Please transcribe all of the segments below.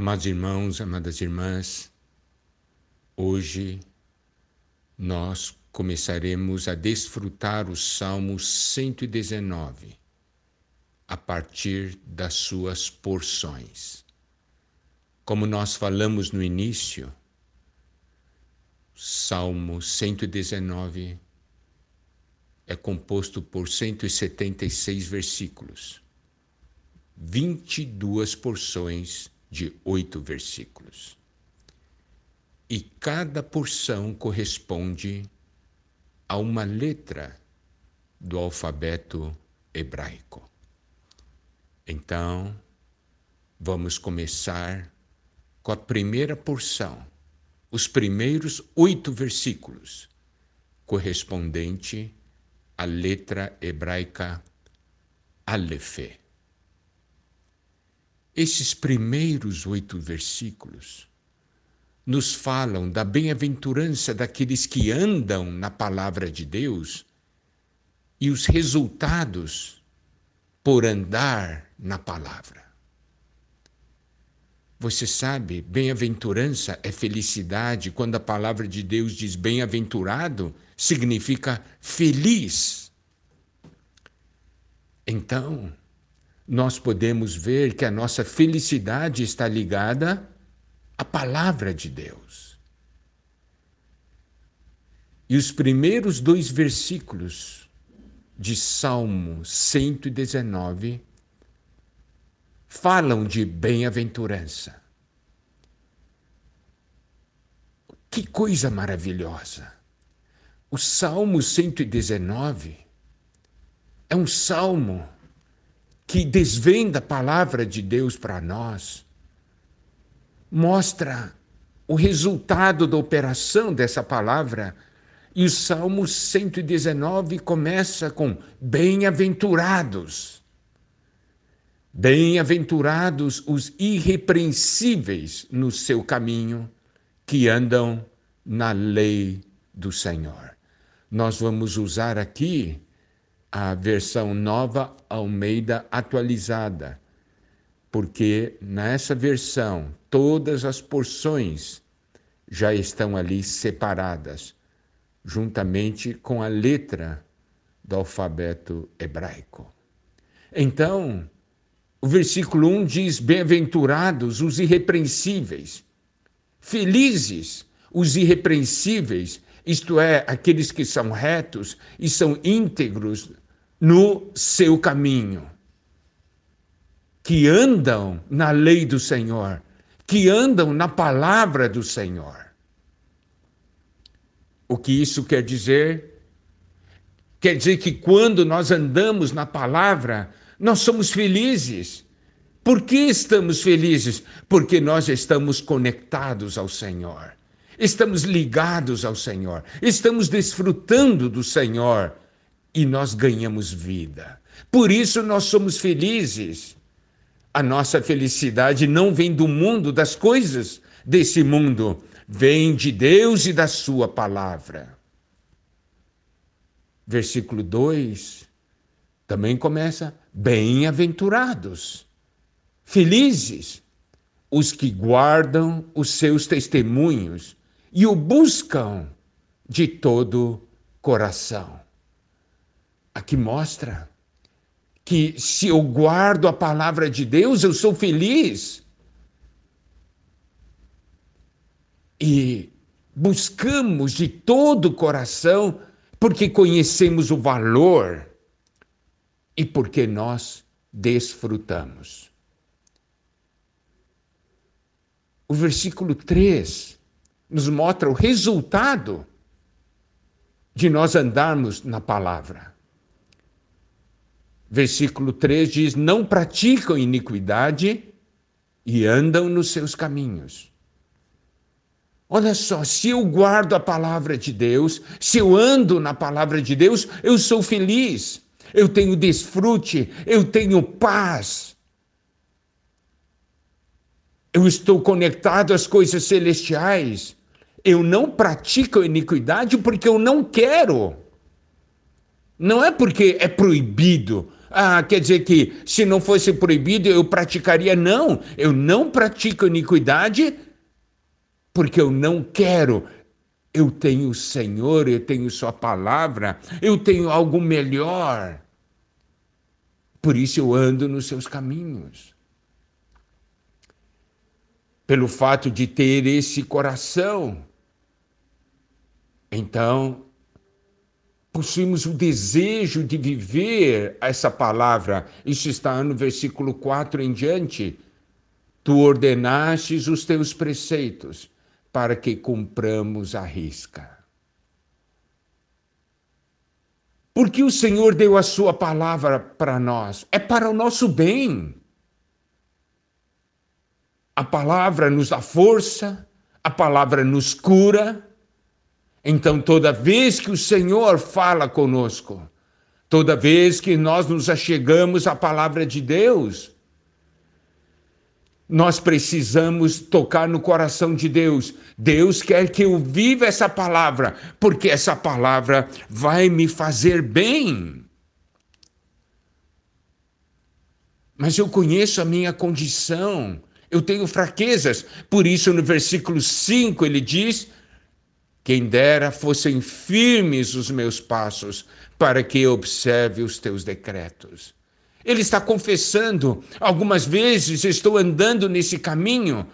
Amados irmãos, amadas irmãs, hoje nós começaremos a desfrutar o Salmo 119 a partir das suas porções. Como nós falamos no início, Salmo 119 é composto por 176 versículos, 22 porções de oito versículos. E cada porção corresponde a uma letra do alfabeto hebraico. Então, vamos começar com a primeira porção, os primeiros oito versículos, correspondente à letra hebraica Aleph. Esses primeiros oito versículos nos falam da bem-aventurança daqueles que andam na palavra de Deus e os resultados por andar na palavra. Você sabe, bem-aventurança é felicidade. Quando a palavra de Deus diz bem-aventurado, significa feliz. Então, nós podemos ver que a nossa felicidade está ligada à palavra de Deus. E os primeiros dois versículos de Salmo 119 falam de bem-aventurança. Que coisa maravilhosa! O Salmo 119 é um salmo que desvenda a palavra de Deus para nós, mostra o resultado da operação dessa palavra. E o Salmo 119 começa com bem-aventurados. Bem-aventurados os irrepreensíveis no seu caminho, que andam na lei do Senhor. Nós vamos usar aqui a versão nova Almeida atualizada, porque nessa versão todas as porções já estão ali separadas, juntamente com a letra do alfabeto hebraico. Então, o versículo 1 diz: Bem-aventurados os irrepreensíveis, felizes os irrepreensíveis, isto é, aqueles que são retos e são íntegros no seu caminho, que andam na lei do Senhor, que andam na palavra do Senhor. O que isso quer dizer? Quer dizer que quando nós andamos na palavra, nós somos felizes. Por que estamos felizes? Porque nós estamos conectados ao Senhor estamos ligados ao Senhor, estamos desfrutando do Senhor e nós ganhamos vida. Por isso nós somos felizes. A nossa felicidade não vem do mundo, das coisas desse mundo, vem de Deus e da Sua palavra. Versículo 2 também começa: bem-aventurados, felizes os que guardam os seus testemunhos e o buscam de todo coração. Aqui mostra que se eu guardo a palavra de Deus, eu sou feliz. E buscamos de todo o coração porque conhecemos o valor e porque nós desfrutamos. O versículo 3 nos mostra o resultado de nós andarmos na palavra. Versículo 3 diz: Não praticam iniquidade e andam nos seus caminhos. Olha só, se eu guardo a palavra de Deus, se eu ando na palavra de Deus, eu sou feliz, eu tenho desfrute, eu tenho paz. Eu estou conectado às coisas celestiais. Eu não pratico iniquidade porque eu não quero. Não é porque é proibido, ah, quer dizer que se não fosse proibido eu praticaria. Não, eu não pratico iniquidade porque eu não quero. Eu tenho o Senhor, eu tenho Sua palavra, eu tenho algo melhor. Por isso eu ando nos seus caminhos. Pelo fato de ter esse coração. Então, possuímos o desejo de viver essa palavra. Isso está no versículo 4 em diante. Tu ordenastes os teus preceitos para que cumpramos a risca. Porque o Senhor deu a sua palavra para nós, é para o nosso bem. A palavra nos dá força, a palavra nos cura. Então, toda vez que o Senhor fala conosco, toda vez que nós nos achegamos à palavra de Deus, nós precisamos tocar no coração de Deus. Deus quer que eu viva essa palavra, porque essa palavra vai me fazer bem. Mas eu conheço a minha condição, eu tenho fraquezas. Por isso, no versículo 5, ele diz: Quem dera fossem firmes os meus passos, para que eu observe os teus decretos. Ele está confessando, algumas vezes estou andando nesse caminho,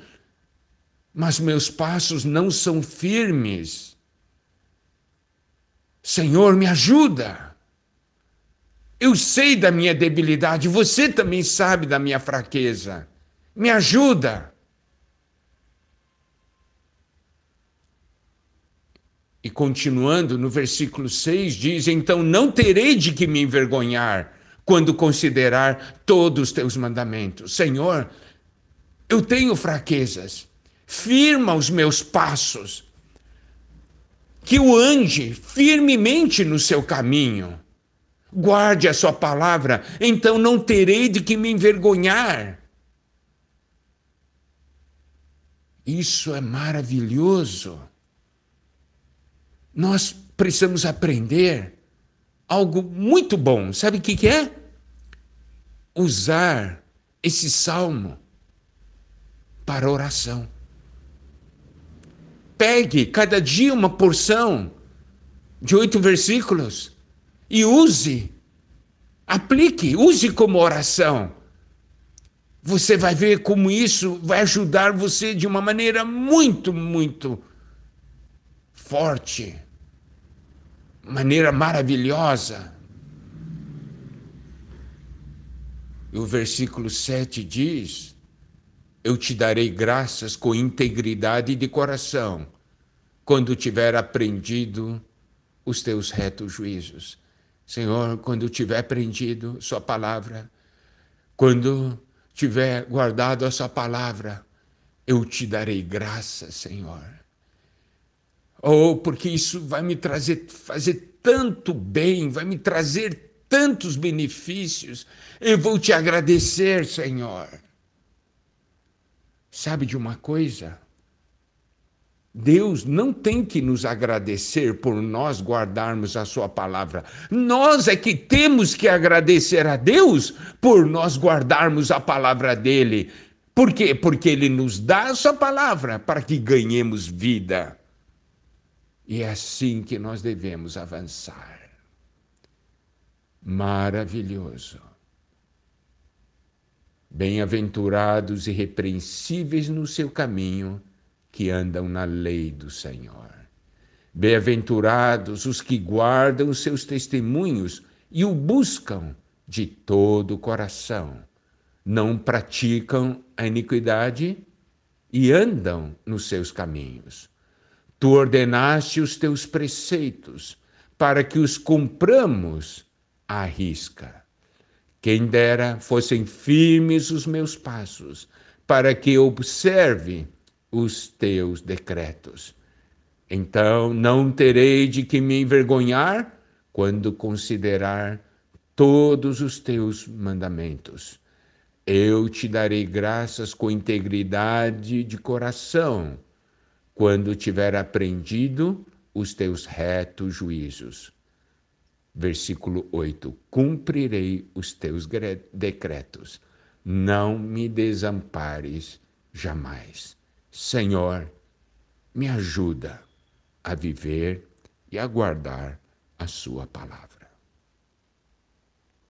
mas meus passos não são firmes. Senhor, me ajuda. Eu sei da minha debilidade, você também sabe da minha fraqueza. Me ajuda. E continuando no versículo 6, diz: Então não terei de que me envergonhar quando considerar todos os teus mandamentos. Senhor, eu tenho fraquezas, firma os meus passos, que eu ande firmemente no seu caminho. Guarde a sua palavra, então não terei de que me envergonhar. Isso é maravilhoso. Nós precisamos aprender algo muito bom. Sabe o que, que é? Usar esse salmo para oração. Pegue cada dia uma porção de oito versículos e use, aplique, use como oração. Você vai ver como isso vai ajudar você de uma maneira muito, muito forte maneira maravilhosa. E o versículo 7 diz: Eu te darei graças com integridade de coração, quando tiver aprendido os teus retos juízos. Senhor, quando tiver aprendido Sua palavra, quando tiver guardado a Sua palavra, eu te darei graças, Senhor Oh, porque isso vai me trazer, fazer tanto bem, vai me trazer tantos benefícios. Eu vou te agradecer, Senhor. Sabe de uma coisa? Deus não tem que nos agradecer por nós guardarmos a Sua palavra. Nós é que temos que agradecer a Deus por nós guardarmos a palavra dele. Por quê? Porque Ele nos dá a Sua palavra para que ganhemos vida. E é assim que nós devemos avançar. Maravilhoso. Bem-aventurados e repreensíveis no seu caminho, que andam na lei do Senhor. Bem-aventurados os que guardam os seus testemunhos e o buscam de todo o coração. Não praticam a iniquidade e andam nos seus caminhos. Tu ordenaste os teus preceitos para que os cumpramos à risca. Quem dera fossem firmes os meus passos, para que observe os teus decretos. Então não terei de que me envergonhar quando considerar todos os teus mandamentos. Eu te darei graças com integridade de coração quando tiver aprendido os teus retos juízos. Versículo 8: Cumprirei os teus decretos, não me desampares jamais. Senhor, me ajuda a viver e a guardar a Sua palavra.